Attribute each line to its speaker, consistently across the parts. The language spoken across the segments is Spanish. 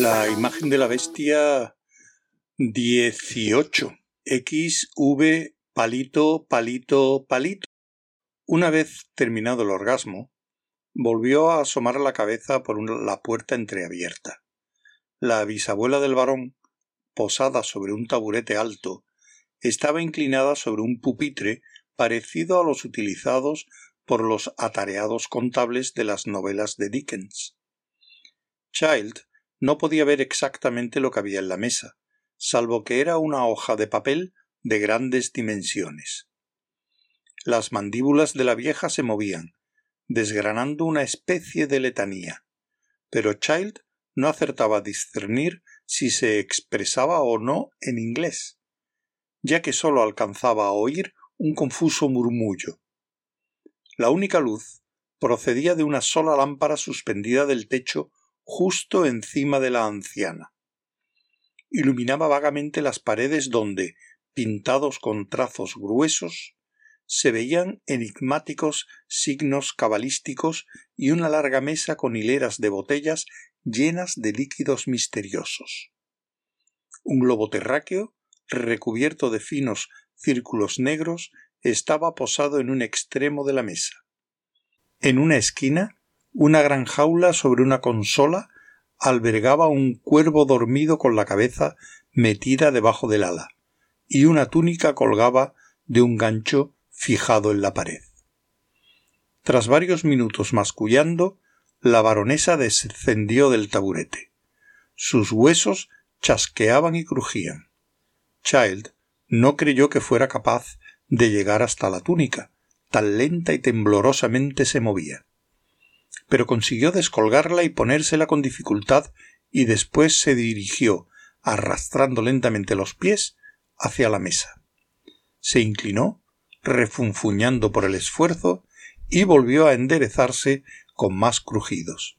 Speaker 1: La imagen de la bestia 18. XV palito, palito, palito. Una vez terminado el orgasmo, volvió a asomar la cabeza por la puerta entreabierta. La bisabuela del varón, posada sobre un taburete alto, estaba inclinada sobre un pupitre parecido a los utilizados por los atareados contables de las novelas de Dickens. Child no podía ver exactamente lo que había en la mesa, salvo que era una hoja de papel de grandes dimensiones. Las mandíbulas de la vieja se movían, desgranando una especie de letanía, pero Child no acertaba a discernir si se expresaba o no en inglés, ya que sólo alcanzaba a oír un confuso murmullo. La única luz procedía de una sola lámpara suspendida del techo justo encima de la anciana. Iluminaba vagamente las paredes donde, pintados con trazos gruesos, se veían enigmáticos signos cabalísticos y una larga mesa con hileras de botellas llenas de líquidos misteriosos. Un globo terráqueo, recubierto de finos círculos negros, estaba posado en un extremo de la mesa. En una esquina, una gran jaula sobre una consola albergaba un cuervo dormido con la cabeza metida debajo del ala, y una túnica colgaba de un gancho fijado en la pared. Tras varios minutos mascullando, la baronesa descendió del taburete. Sus huesos chasqueaban y crujían. Child no creyó que fuera capaz de llegar hasta la túnica, tan lenta y temblorosamente se movía. Pero consiguió descolgarla y ponérsela con dificultad y después se dirigió, arrastrando lentamente los pies, hacia la mesa. Se inclinó, refunfuñando por el esfuerzo, y volvió a enderezarse con más crujidos.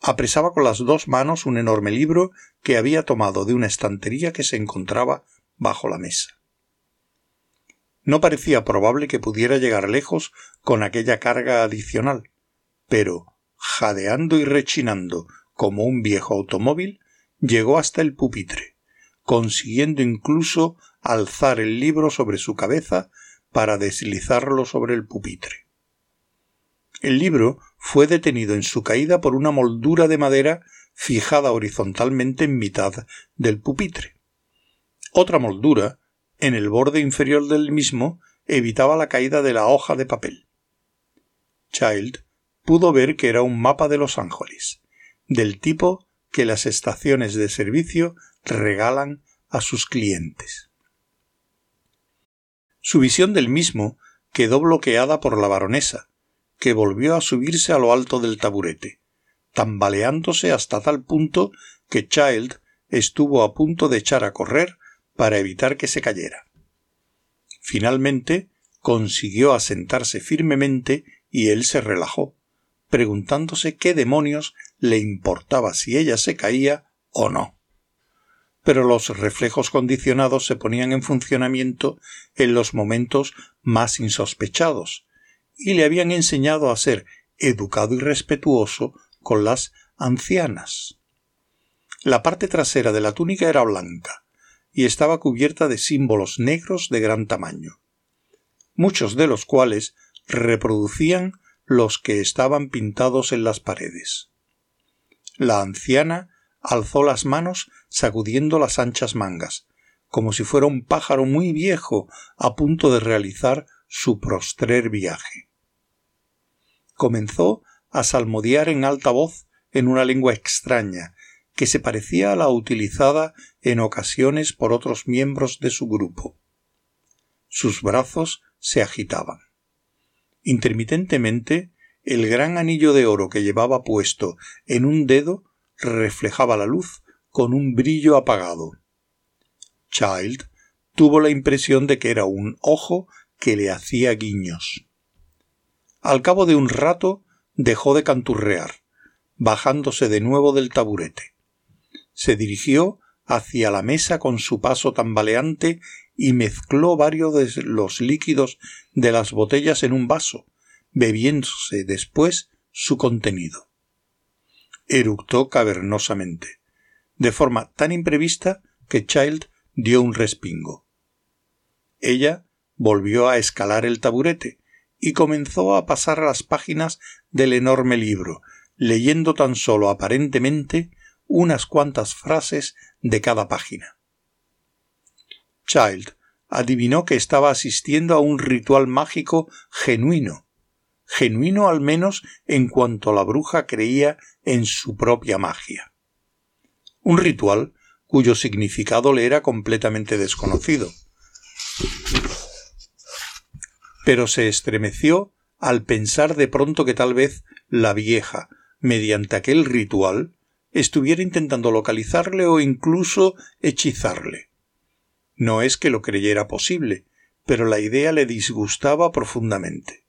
Speaker 1: Apresaba con las dos manos un enorme libro que había tomado de una estantería que se encontraba bajo la mesa. No parecía probable que pudiera llegar lejos con aquella carga adicional, pero, jadeando y rechinando como un viejo automóvil, llegó hasta el pupitre, consiguiendo incluso alzar el libro sobre su cabeza para deslizarlo sobre el pupitre. El libro fue detenido en su caída por una moldura de madera fijada horizontalmente en mitad del pupitre. Otra moldura, en el borde inferior del mismo, evitaba la caída de la hoja de papel. Child pudo ver que era un mapa de Los Ángeles, del tipo que las estaciones de servicio regalan a sus clientes. Su visión del mismo quedó bloqueada por la baronesa, que volvió a subirse a lo alto del taburete, tambaleándose hasta tal punto que Child estuvo a punto de echar a correr para evitar que se cayera. Finalmente consiguió asentarse firmemente y él se relajó, preguntándose qué demonios le importaba si ella se caía o no. Pero los reflejos condicionados se ponían en funcionamiento en los momentos más insospechados, y le habían enseñado a ser educado y respetuoso con las ancianas. La parte trasera de la túnica era blanca, y estaba cubierta de símbolos negros de gran tamaño, muchos de los cuales reproducían los que estaban pintados en las paredes. La anciana alzó las manos sacudiendo las anchas mangas, como si fuera un pájaro muy viejo a punto de realizar su prostrer viaje. Comenzó a salmodiar en alta voz en una lengua extraña, que se parecía a la utilizada en ocasiones por otros miembros de su grupo. Sus brazos se agitaban. Intermitentemente, el gran anillo de oro que llevaba puesto en un dedo reflejaba la luz con un brillo apagado. Child tuvo la impresión de que era un ojo que le hacía guiños. Al cabo de un rato dejó de canturrear, bajándose de nuevo del taburete se dirigió hacia la mesa con su paso tambaleante y mezcló varios de los líquidos de las botellas en un vaso, bebiéndose después su contenido. eructó cavernosamente, de forma tan imprevista que Child dio un respingo. Ella volvió a escalar el taburete y comenzó a pasar las páginas del enorme libro, leyendo tan solo aparentemente unas cuantas frases de cada página. Child adivinó que estaba asistiendo a un ritual mágico genuino, genuino al menos en cuanto la bruja creía en su propia magia. Un ritual cuyo significado le era completamente desconocido. Pero se estremeció al pensar de pronto que tal vez la vieja, mediante aquel ritual, estuviera intentando localizarle o incluso hechizarle. No es que lo creyera posible, pero la idea le disgustaba profundamente.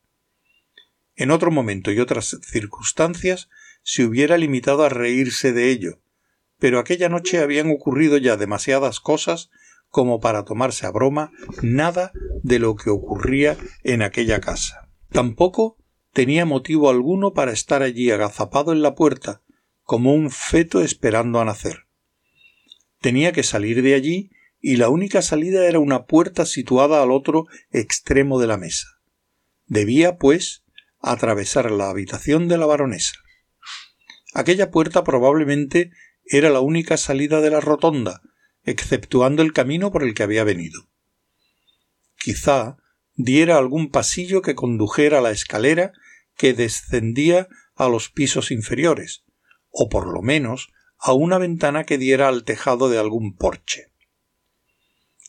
Speaker 1: En otro momento y otras circunstancias se hubiera limitado a reírse de ello, pero aquella noche habían ocurrido ya demasiadas cosas como para tomarse a broma nada de lo que ocurría en aquella casa. Tampoco tenía motivo alguno para estar allí agazapado en la puerta, como un feto esperando a nacer. Tenía que salir de allí y la única salida era una puerta situada al otro extremo de la mesa. Debía, pues, atravesar la habitación de la baronesa. Aquella puerta probablemente era la única salida de la rotonda, exceptuando el camino por el que había venido. Quizá diera algún pasillo que condujera a la escalera que descendía a los pisos inferiores, o por lo menos a una ventana que diera al tejado de algún porche.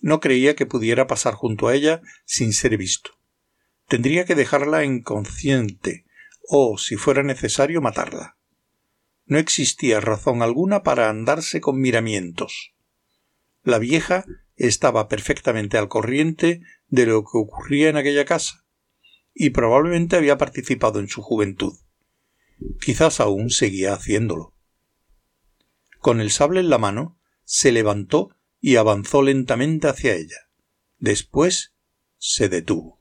Speaker 1: No creía que pudiera pasar junto a ella sin ser visto. Tendría que dejarla inconsciente, o, si fuera necesario, matarla. No existía razón alguna para andarse con miramientos. La vieja estaba perfectamente al corriente de lo que ocurría en aquella casa, y probablemente había participado en su juventud quizás aún seguía haciéndolo. Con el sable en la mano, se levantó y avanzó lentamente hacia ella. Después se detuvo.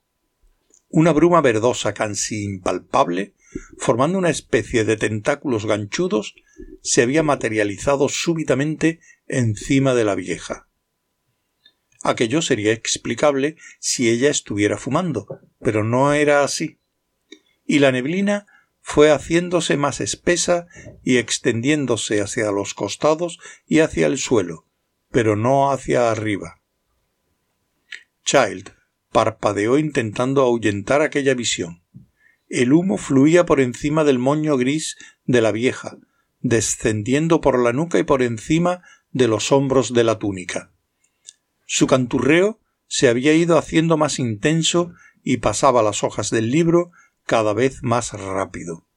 Speaker 1: Una bruma verdosa casi impalpable, formando una especie de tentáculos ganchudos, se había materializado súbitamente encima de la vieja. Aquello sería explicable si ella estuviera fumando, pero no era así. Y la neblina fue haciéndose más espesa y extendiéndose hacia los costados y hacia el suelo, pero no hacia arriba. Child parpadeó intentando ahuyentar aquella visión. El humo fluía por encima del moño gris de la vieja, descendiendo por la nuca y por encima de los hombros de la túnica. Su canturreo se había ido haciendo más intenso y pasaba las hojas del libro cada vez más rápido.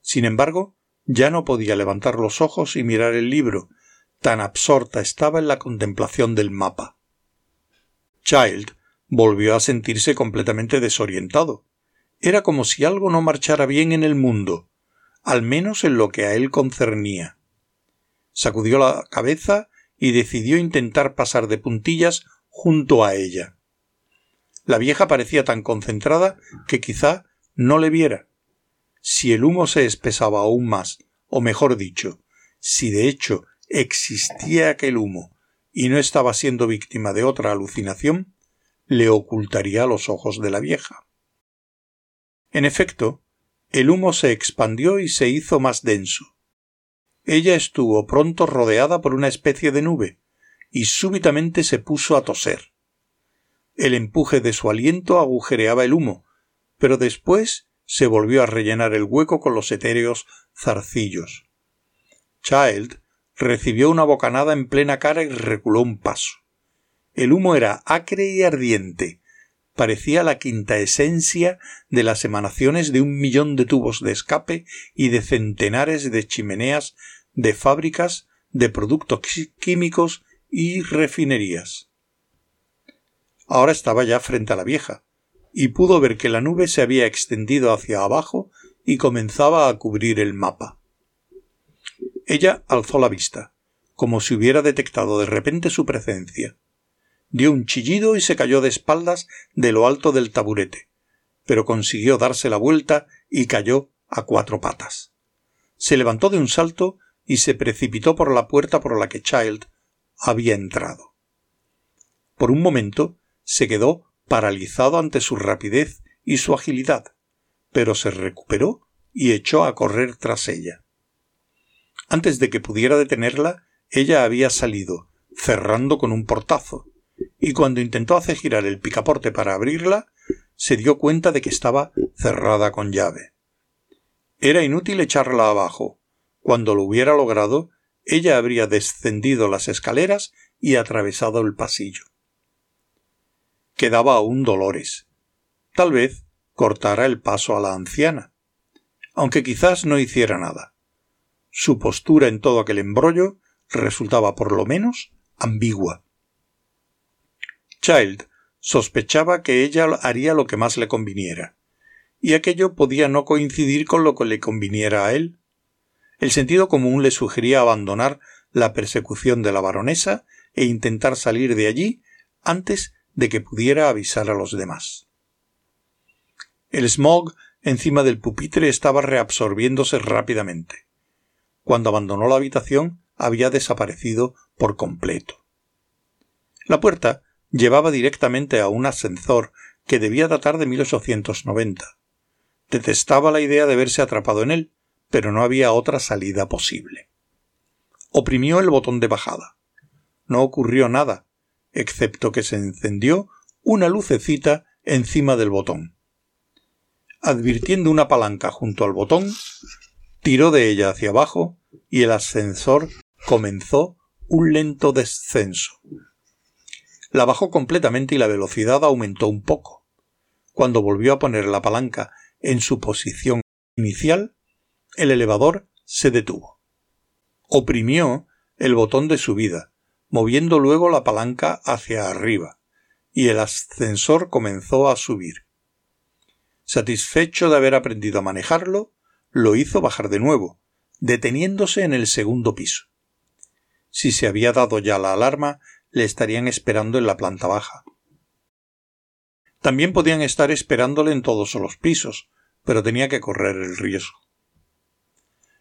Speaker 1: Sin embargo, ya no podía levantar los ojos y mirar el libro, tan absorta estaba en la contemplación del mapa. Child volvió a sentirse completamente desorientado. Era como si algo no marchara bien en el mundo, al menos en lo que a él concernía. Sacudió la cabeza y decidió intentar pasar de puntillas junto a ella. La vieja parecía tan concentrada que quizá no le viera. Si el humo se espesaba aún más, o mejor dicho, si de hecho existía aquel humo y no estaba siendo víctima de otra alucinación, le ocultaría los ojos de la vieja. En efecto, el humo se expandió y se hizo más denso. Ella estuvo pronto rodeada por una especie de nube, y súbitamente se puso a toser. El empuje de su aliento agujereaba el humo, pero después se volvió a rellenar el hueco con los etéreos zarcillos. Child recibió una bocanada en plena cara y reculó un paso. El humo era acre y ardiente, parecía la quinta esencia de las emanaciones de un millón de tubos de escape y de centenares de chimeneas de fábricas de productos químicos y refinerías. Ahora estaba ya frente a la vieja, y pudo ver que la nube se había extendido hacia abajo y comenzaba a cubrir el mapa. Ella alzó la vista, como si hubiera detectado de repente su presencia. Dio un chillido y se cayó de espaldas de lo alto del taburete, pero consiguió darse la vuelta y cayó a cuatro patas. se levantó de un salto y se precipitó por la puerta por la que Child había entrado. Por un momento se quedó paralizado ante su rapidez y su agilidad, pero se recuperó y echó a correr tras ella. Antes de que pudiera detenerla, ella había salido, cerrando con un portazo, y cuando intentó hacer girar el picaporte para abrirla, se dio cuenta de que estaba cerrada con llave. Era inútil echarla abajo. Cuando lo hubiera logrado, ella habría descendido las escaleras y atravesado el pasillo. Quedaba aún Dolores. Tal vez cortara el paso a la anciana, aunque quizás no hiciera nada. Su postura en todo aquel embrollo resultaba por lo menos ambigua. Child sospechaba que ella haría lo que más le conviniera, y aquello podía no coincidir con lo que le conviniera a él. El sentido común le sugería abandonar la persecución de la baronesa e intentar salir de allí antes de que pudiera avisar a los demás. El smog encima del pupitre estaba reabsorbiéndose rápidamente. Cuando abandonó la habitación había desaparecido por completo. La puerta llevaba directamente a un ascensor que debía datar de 1890. Detestaba la idea de verse atrapado en él, pero no había otra salida posible. Oprimió el botón de bajada. No ocurrió nada, excepto que se encendió una lucecita encima del botón. Advirtiendo una palanca junto al botón, tiró de ella hacia abajo y el ascensor comenzó un lento descenso. La bajó completamente y la velocidad aumentó un poco. Cuando volvió a poner la palanca en su posición inicial, el elevador se detuvo. Oprimió el botón de subida, moviendo luego la palanca hacia arriba, y el ascensor comenzó a subir. Satisfecho de haber aprendido a manejarlo, lo hizo bajar de nuevo, deteniéndose en el segundo piso. Si se había dado ya la alarma, le estarían esperando en la planta baja. También podían estar esperándole en todos los pisos, pero tenía que correr el riesgo.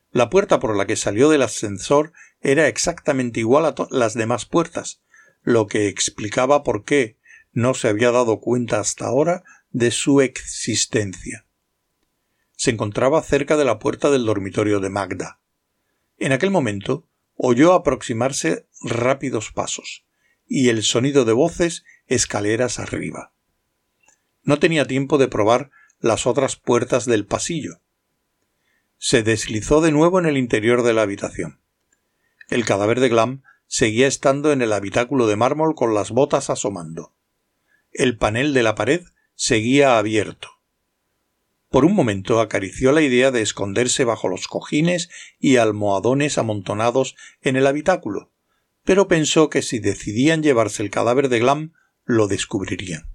Speaker 1: La puerta por la que salió del ascensor era exactamente igual a las demás puertas, lo que explicaba por qué no se había dado cuenta hasta ahora de su existencia. Se encontraba cerca de la puerta del dormitorio de Magda. En aquel momento oyó aproximarse rápidos pasos y el sonido de voces escaleras arriba. No tenía tiempo de probar las otras puertas del pasillo. Se deslizó de nuevo en el interior de la habitación. El cadáver de Glam seguía estando en el habitáculo de mármol con las botas asomando. El panel de la pared seguía abierto. Por un momento acarició la idea de esconderse bajo los cojines y almohadones amontonados en el habitáculo, pero pensó que si decidían llevarse el cadáver de Glam, lo descubrirían.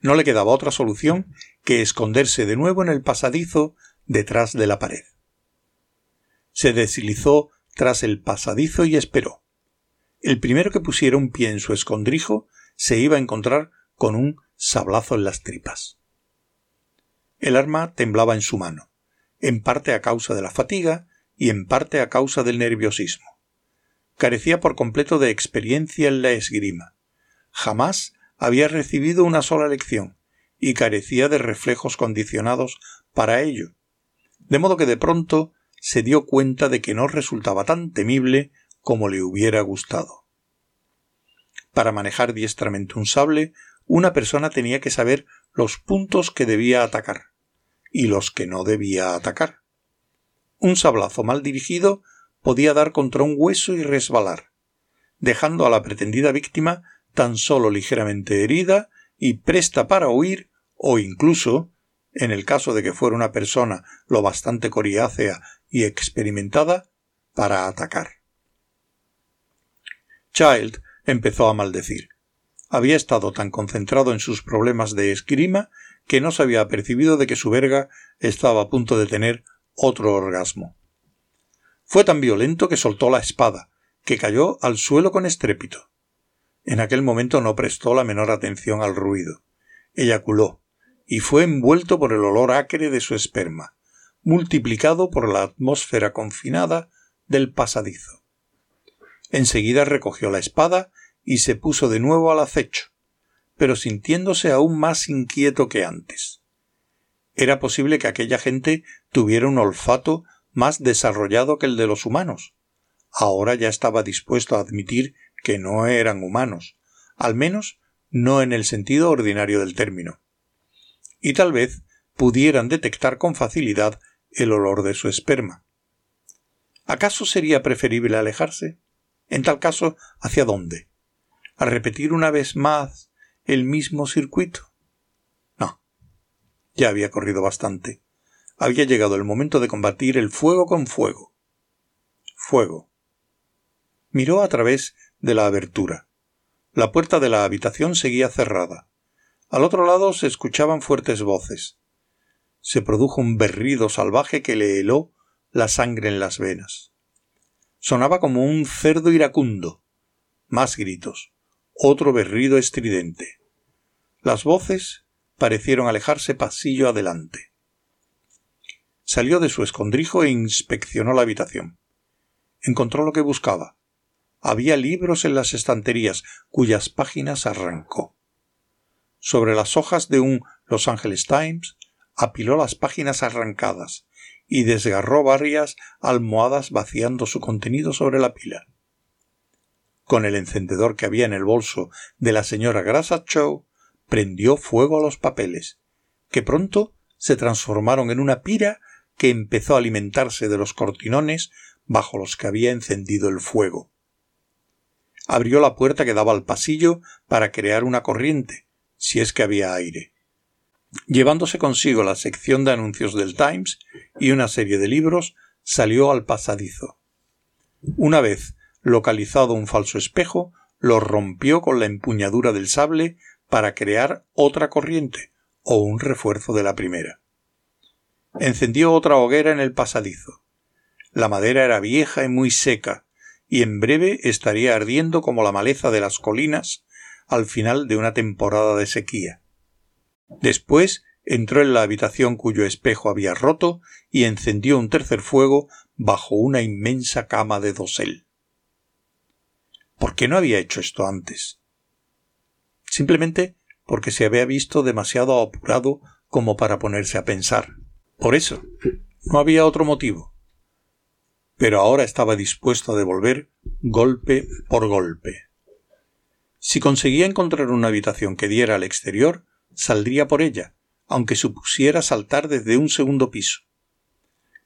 Speaker 1: No le quedaba otra solución que esconderse de nuevo en el pasadizo detrás de la pared. Se deslizó tras el pasadizo y esperó. El primero que pusiera un pie en su escondrijo se iba a encontrar con un sablazo en las tripas. El arma temblaba en su mano, en parte a causa de la fatiga y en parte a causa del nerviosismo. Carecía por completo de experiencia en la esgrima. Jamás había recibido una sola lección y carecía de reflejos condicionados para ello. De modo que de pronto se dio cuenta de que no resultaba tan temible como le hubiera gustado. Para manejar diestramente un sable, una persona tenía que saber los puntos que debía atacar y los que no debía atacar. Un sablazo mal dirigido podía dar contra un hueso y resbalar, dejando a la pretendida víctima tan solo ligeramente herida y presta para huir o incluso, en el caso de que fuera una persona lo bastante coriácea y experimentada para atacar. Child empezó a maldecir. Había estado tan concentrado en sus problemas de esgrima que no se había percibido de que su verga estaba a punto de tener otro orgasmo. Fue tan violento que soltó la espada, que cayó al suelo con estrépito. En aquel momento no prestó la menor atención al ruido. Eyaculó, y fue envuelto por el olor acre de su esperma, multiplicado por la atmósfera confinada del pasadizo. Enseguida recogió la espada y se puso de nuevo al acecho, pero sintiéndose aún más inquieto que antes. Era posible que aquella gente tuviera un olfato más desarrollado que el de los humanos. Ahora ya estaba dispuesto a admitir que no eran humanos, al menos no en el sentido ordinario del término. Y tal vez pudieran detectar con facilidad el olor de su esperma. ¿Acaso sería preferible alejarse? En tal caso, ¿hacia dónde? ¿A repetir una vez más el mismo circuito? No. Ya había corrido bastante. Había llegado el momento de combatir el fuego con fuego. Fuego. Miró a través de la abertura. La puerta de la habitación seguía cerrada. Al otro lado se escuchaban fuertes voces. Se produjo un berrido salvaje que le heló la sangre en las venas. Sonaba como un cerdo iracundo. Más gritos. Otro berrido estridente. Las voces parecieron alejarse pasillo adelante. Salió de su escondrijo e inspeccionó la habitación. Encontró lo que buscaba había libros en las estanterías cuyas páginas arrancó. Sobre las hojas de un Los Angeles Times apiló las páginas arrancadas y desgarró varias almohadas vaciando su contenido sobre la pila. Con el encendedor que había en el bolso de la señora Grassachow prendió fuego a los papeles, que pronto se transformaron en una pira que empezó a alimentarse de los cortinones bajo los que había encendido el fuego abrió la puerta que daba al pasillo para crear una corriente, si es que había aire. Llevándose consigo la sección de anuncios del Times y una serie de libros, salió al pasadizo. Una vez localizado un falso espejo, lo rompió con la empuñadura del sable para crear otra corriente o un refuerzo de la primera. Encendió otra hoguera en el pasadizo. La madera era vieja y muy seca, y en breve estaría ardiendo como la maleza de las colinas al final de una temporada de sequía. Después entró en la habitación cuyo espejo había roto y encendió un tercer fuego bajo una inmensa cama de dosel. ¿Por qué no había hecho esto antes? Simplemente porque se había visto demasiado apurado como para ponerse a pensar. Por eso. No había otro motivo pero ahora estaba dispuesto a devolver golpe por golpe. Si conseguía encontrar una habitación que diera al exterior, saldría por ella, aunque supusiera saltar desde un segundo piso.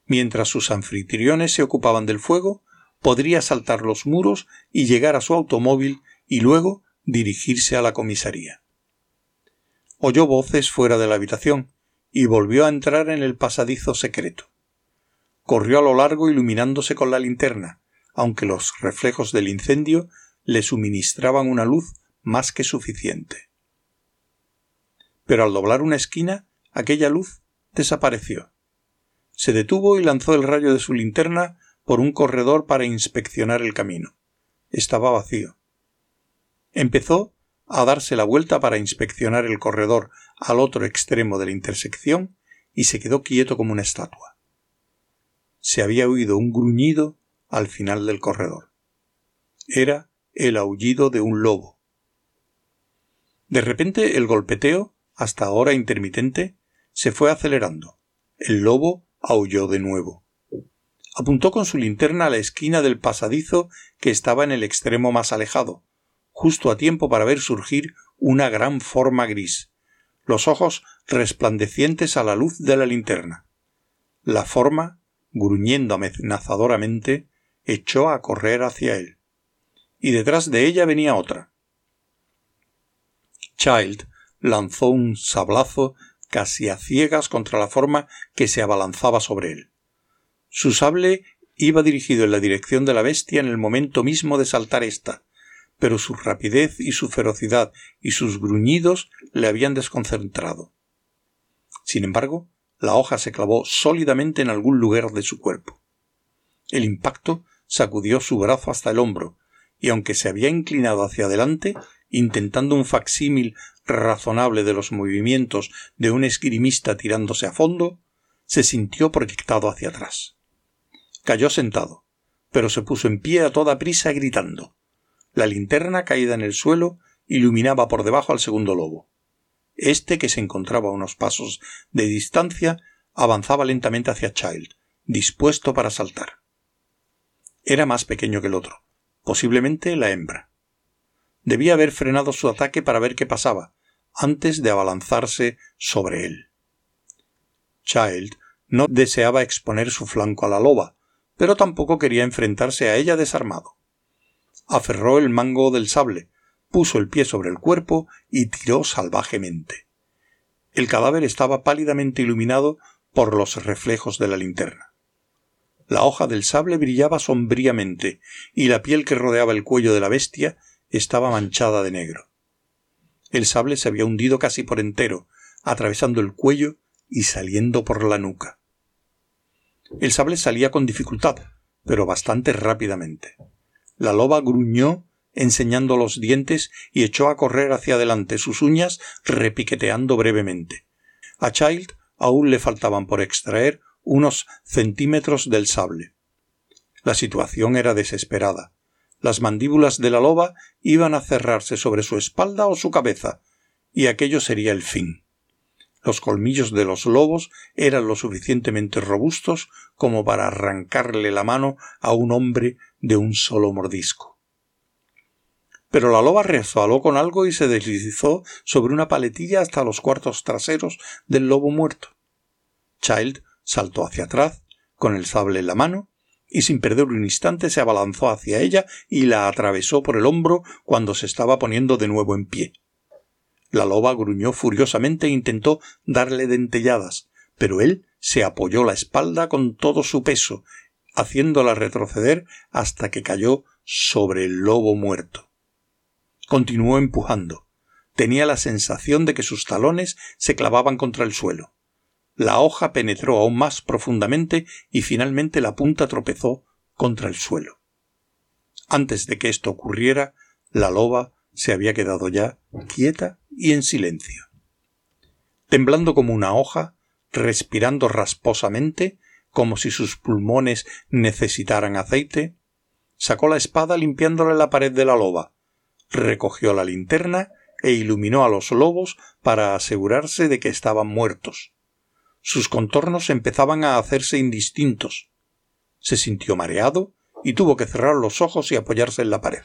Speaker 1: Mientras sus anfitriones se ocupaban del fuego, podría saltar los muros y llegar a su automóvil y luego dirigirse a la comisaría. Oyó voces fuera de la habitación y volvió a entrar en el pasadizo secreto corrió a lo largo iluminándose con la linterna, aunque los reflejos del incendio le suministraban una luz más que suficiente. Pero al doblar una esquina, aquella luz desapareció. Se detuvo y lanzó el rayo de su linterna por un corredor para inspeccionar el camino. Estaba vacío. Empezó a darse la vuelta para inspeccionar el corredor al otro extremo de la intersección y se quedó quieto como una estatua se había oído un gruñido al final del corredor. Era el aullido de un lobo. De repente el golpeteo, hasta ahora intermitente, se fue acelerando. El lobo aulló de nuevo. Apuntó con su linterna a la esquina del pasadizo que estaba en el extremo más alejado, justo a tiempo para ver surgir una gran forma gris, los ojos resplandecientes a la luz de la linterna. La forma gruñendo amenazadoramente, echó a correr hacia él. Y detrás de ella venía otra. Child lanzó un sablazo casi a ciegas contra la forma que se abalanzaba sobre él. Su sable iba dirigido en la dirección de la bestia en el momento mismo de saltar ésta, pero su rapidez y su ferocidad y sus gruñidos le habían desconcentrado. Sin embargo, la hoja se clavó sólidamente en algún lugar de su cuerpo. El impacto sacudió su brazo hasta el hombro, y aunque se había inclinado hacia adelante, intentando un facsímil razonable de los movimientos de un esgrimista tirándose a fondo, se sintió proyectado hacia atrás. Cayó sentado, pero se puso en pie a toda prisa gritando. La linterna caída en el suelo iluminaba por debajo al segundo lobo. Este, que se encontraba a unos pasos de distancia, avanzaba lentamente hacia Child, dispuesto para saltar. Era más pequeño que el otro, posiblemente la hembra. Debía haber frenado su ataque para ver qué pasaba, antes de abalanzarse sobre él. Child no deseaba exponer su flanco a la loba, pero tampoco quería enfrentarse a ella desarmado. Aferró el mango del sable, puso el pie sobre el cuerpo y tiró salvajemente. El cadáver estaba pálidamente iluminado por los reflejos de la linterna. La hoja del sable brillaba sombríamente y la piel que rodeaba el cuello de la bestia estaba manchada de negro. El sable se había hundido casi por entero, atravesando el cuello y saliendo por la nuca. El sable salía con dificultad, pero bastante rápidamente. La loba gruñó enseñando los dientes y echó a correr hacia adelante sus uñas repiqueteando brevemente. A Child aún le faltaban por extraer unos centímetros del sable. La situación era desesperada. Las mandíbulas de la loba iban a cerrarse sobre su espalda o su cabeza, y aquello sería el fin. Los colmillos de los lobos eran lo suficientemente robustos como para arrancarle la mano a un hombre de un solo mordisco. Pero la loba resbaló con algo y se deslizó sobre una paletilla hasta los cuartos traseros del lobo muerto. Child saltó hacia atrás, con el sable en la mano, y sin perder un instante se abalanzó hacia ella y la atravesó por el hombro cuando se estaba poniendo de nuevo en pie. La loba gruñó furiosamente e intentó darle dentelladas, pero él se apoyó la espalda con todo su peso, haciéndola retroceder hasta que cayó sobre el lobo muerto. Continuó empujando. Tenía la sensación de que sus talones se clavaban contra el suelo. La hoja penetró aún más profundamente y finalmente la punta tropezó contra el suelo. Antes de que esto ocurriera, la loba se había quedado ya quieta y en silencio. Temblando como una hoja, respirando rasposamente, como si sus pulmones necesitaran aceite, sacó la espada limpiándole la pared de la loba, recogió la linterna e iluminó a los lobos para asegurarse de que estaban muertos sus contornos empezaban a hacerse indistintos. Se sintió mareado y tuvo que cerrar los ojos y apoyarse en la pared.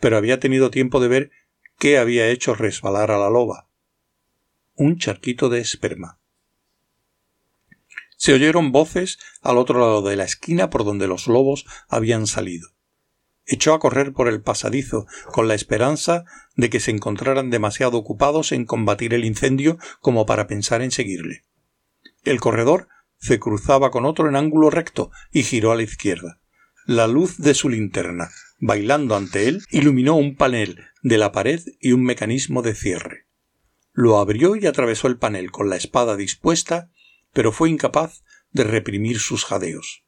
Speaker 1: Pero había tenido tiempo de ver qué había hecho resbalar a la loba. Un charquito de esperma. Se oyeron voces al otro lado de la esquina por donde los lobos habían salido. Echó a correr por el pasadizo, con la esperanza de que se encontraran demasiado ocupados en combatir el incendio como para pensar en seguirle. El corredor se cruzaba con otro en ángulo recto y giró a la izquierda. La luz de su linterna, bailando ante él, iluminó un panel de la pared y un mecanismo de cierre. Lo abrió y atravesó el panel con la espada dispuesta, pero fue incapaz de reprimir sus jadeos.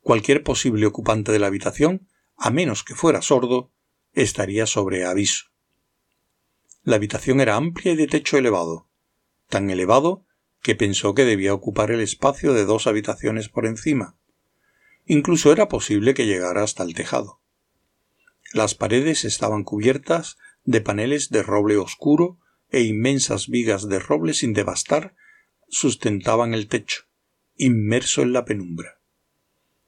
Speaker 1: Cualquier posible ocupante de la habitación a menos que fuera sordo, estaría sobre aviso. La habitación era amplia y de techo elevado, tan elevado que pensó que debía ocupar el espacio de dos habitaciones por encima. Incluso era posible que llegara hasta el tejado. Las paredes estaban cubiertas de paneles de roble oscuro e inmensas vigas de roble sin devastar sustentaban el techo, inmerso en la penumbra.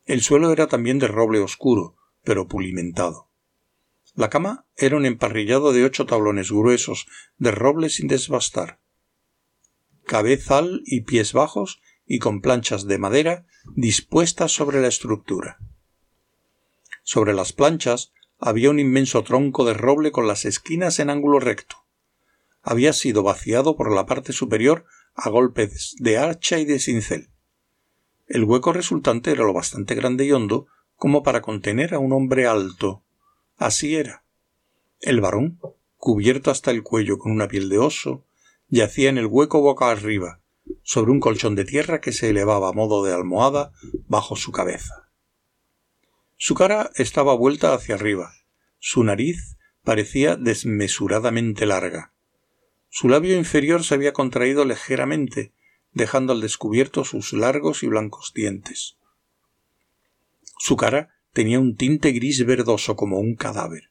Speaker 1: El suelo era también de roble oscuro, pero pulimentado. La cama era un emparrillado de ocho tablones gruesos de roble sin desbastar, cabezal y pies bajos y con planchas de madera dispuestas sobre la estructura. Sobre las planchas había un inmenso tronco de roble con las esquinas en ángulo recto. Había sido vaciado por la parte superior a golpes de hacha y de cincel. El hueco resultante era lo bastante grande y hondo como para contener a un hombre alto. Así era. El varón, cubierto hasta el cuello con una piel de oso, yacía en el hueco boca arriba, sobre un colchón de tierra que se elevaba a modo de almohada bajo su cabeza. Su cara estaba vuelta hacia arriba, su nariz parecía desmesuradamente larga. Su labio inferior se había contraído ligeramente, dejando al descubierto sus largos y blancos dientes. Su cara tenía un tinte gris verdoso como un cadáver.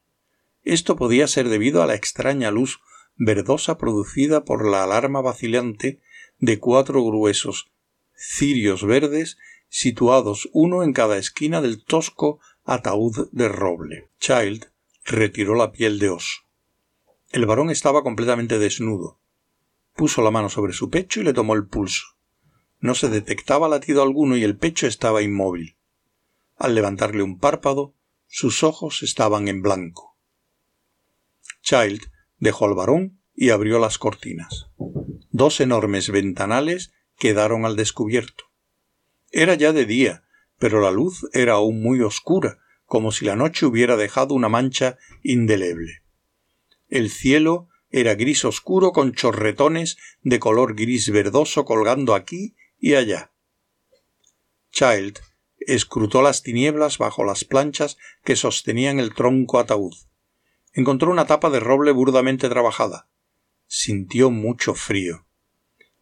Speaker 1: Esto podía ser debido a la extraña luz verdosa producida por la alarma vacilante de cuatro gruesos cirios verdes situados uno en cada esquina del tosco ataúd de roble. Child retiró la piel de oso. El varón estaba completamente desnudo. Puso la mano sobre su pecho y le tomó el pulso. No se detectaba latido alguno y el pecho estaba inmóvil. Al levantarle un párpado, sus ojos estaban en blanco. Child dejó al varón y abrió las cortinas. Dos enormes ventanales quedaron al descubierto. Era ya de día, pero la luz era aún muy oscura, como si la noche hubiera dejado una mancha indeleble. El cielo era gris oscuro con chorretones de color gris verdoso colgando aquí y allá. Child escrutó las tinieblas bajo las planchas que sostenían el tronco ataúd. Encontró una tapa de roble burdamente trabajada. Sintió mucho frío.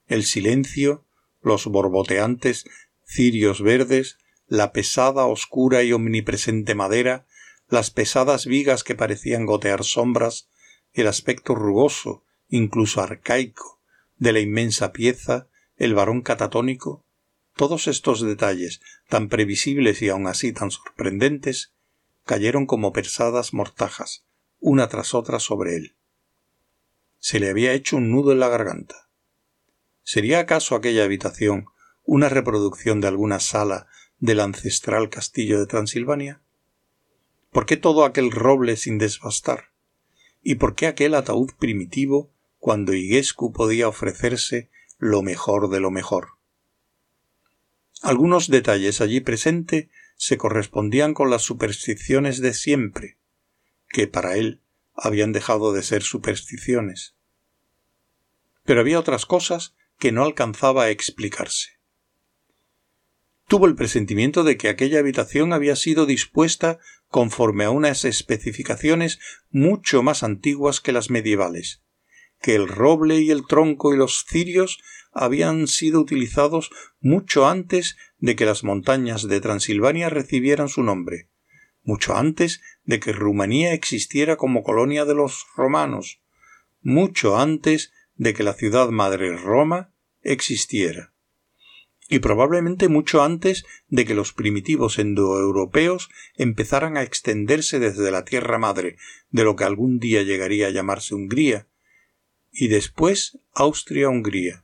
Speaker 1: El silencio, los borboteantes cirios verdes, la pesada, oscura y omnipresente madera, las pesadas vigas que parecían gotear sombras, el aspecto rugoso, incluso arcaico, de la inmensa pieza, el varón catatónico, todos estos detalles, tan previsibles y aun así tan sorprendentes, cayeron como pesadas mortajas, una tras otra sobre él. Se le había hecho un nudo en la garganta. ¿Sería acaso aquella habitación una reproducción de alguna sala del ancestral castillo de Transilvania? ¿Por qué todo aquel roble sin desbastar? ¿Y por qué aquel ataúd primitivo cuando Iguescu podía ofrecerse lo mejor de lo mejor? Algunos detalles allí presente se correspondían con las supersticiones de siempre, que para él habían dejado de ser supersticiones. Pero había otras cosas que no alcanzaba a explicarse tuvo el presentimiento de que aquella habitación había sido dispuesta conforme a unas especificaciones mucho más antiguas que las medievales, que el roble y el tronco y los cirios habían sido utilizados mucho antes de que las montañas de Transilvania recibieran su nombre, mucho antes de que Rumanía existiera como colonia de los romanos, mucho antes de que la ciudad madre Roma existiera y probablemente mucho antes de que los primitivos endoeuropeos empezaran a extenderse desde la tierra madre de lo que algún día llegaría a llamarse Hungría, y después Austria-Hungría.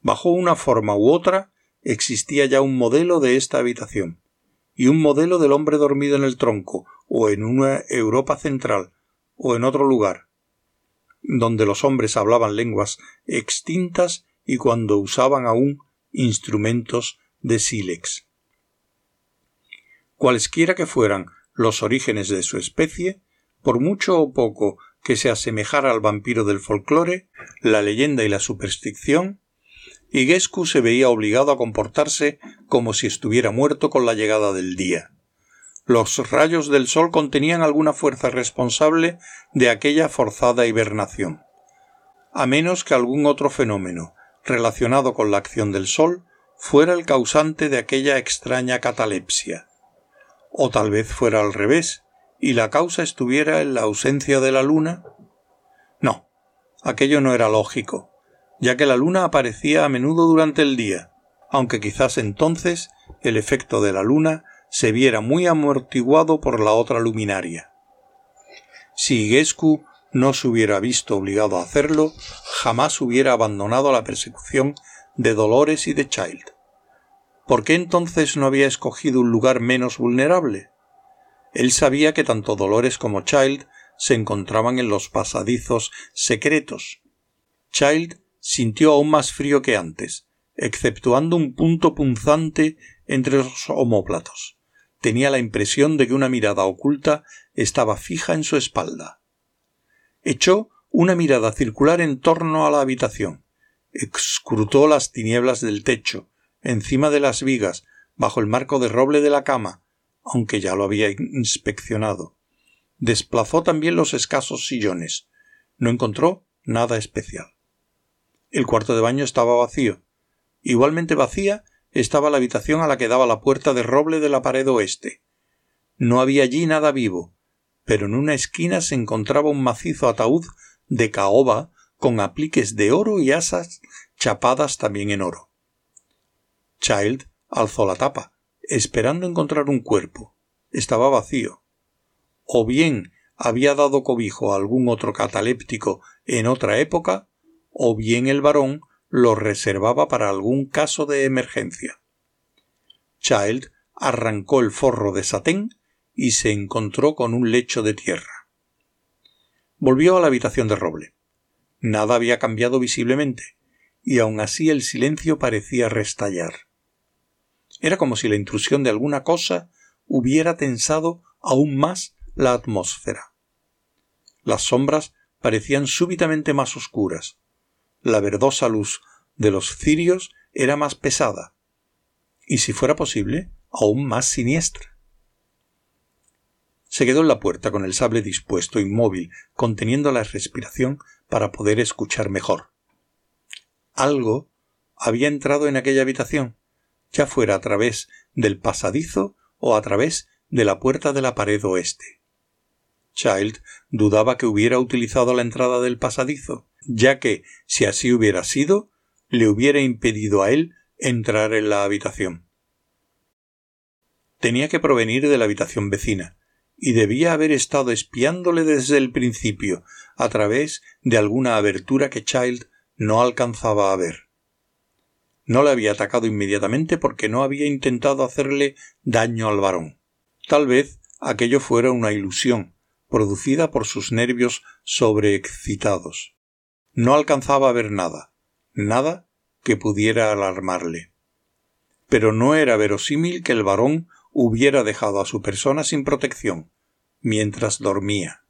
Speaker 1: Bajo una forma u otra existía ya un modelo de esta habitación, y un modelo del hombre dormido en el tronco, o en una Europa central, o en otro lugar, donde los hombres hablaban lenguas extintas y cuando usaban aún instrumentos de sílex. Cualesquiera que fueran los orígenes de su especie, por mucho o poco que se asemejara al vampiro del folclore, la leyenda y la superstición, Iguescu se veía obligado a comportarse como si estuviera muerto con la llegada del día. Los rayos del sol contenían alguna fuerza responsable de aquella forzada hibernación. A menos que algún otro fenómeno, relacionado con la acción del Sol fuera el causante de aquella extraña catalepsia. O tal vez fuera al revés, y la causa estuviera en la ausencia de la luna. No, aquello no era lógico, ya que la luna aparecía a menudo durante el día, aunque quizás entonces el efecto de la luna se viera muy amortiguado por la otra luminaria. Si Igescu no se hubiera visto obligado a hacerlo, jamás hubiera abandonado la persecución de Dolores y de Child. ¿Por qué entonces no había escogido un lugar menos vulnerable? Él sabía que tanto Dolores como Child se encontraban en los pasadizos secretos. Child sintió aún más frío que antes, exceptuando un punto punzante entre los omóplatos. Tenía la impresión de que una mirada oculta estaba fija en su espalda. Echó una mirada circular en torno a la habitación, escrutó las tinieblas del techo, encima de las vigas, bajo el marco de roble de la cama, aunque ya lo había inspeccionado. Desplazó también los escasos sillones. No encontró nada especial. El cuarto de baño estaba vacío, Igualmente vacía estaba la habitación a la que daba la puerta de roble de la pared oeste. No había allí nada vivo, pero en una esquina se encontraba un macizo ataúd de caoba con apliques de oro y asas chapadas también en oro. Child alzó la tapa, esperando encontrar un cuerpo. Estaba vacío. O bien había dado cobijo a algún otro cataléptico en otra época, o bien el varón lo reservaba para algún caso de emergencia. Child arrancó el forro de satén y se encontró con un lecho de tierra. Volvió a la habitación de roble. Nada había cambiado visiblemente, y aun así el silencio parecía restallar. Era como si la intrusión de alguna cosa hubiera tensado aún más la atmósfera. Las sombras parecían súbitamente más oscuras, la verdosa luz de los cirios era más pesada, y si fuera posible, aún más siniestra. Se quedó en la puerta con el sable dispuesto, inmóvil, conteniendo la respiración para poder escuchar mejor. Algo había entrado en aquella habitación, ya fuera a través del pasadizo o a través de la puerta de la pared oeste. Child dudaba que hubiera utilizado la entrada del pasadizo, ya que, si así hubiera sido, le hubiera impedido a él entrar en la habitación. Tenía que provenir de la habitación vecina, y debía haber estado espiándole desde el principio, a través de alguna abertura que Child no alcanzaba a ver. No le había atacado inmediatamente porque no había intentado hacerle daño al varón. Tal vez aquello fuera una ilusión, producida por sus nervios sobreexcitados. No alcanzaba a ver nada, nada que pudiera alarmarle. Pero no era verosímil que el varón hubiera dejado a su persona sin protección, mientras dormía.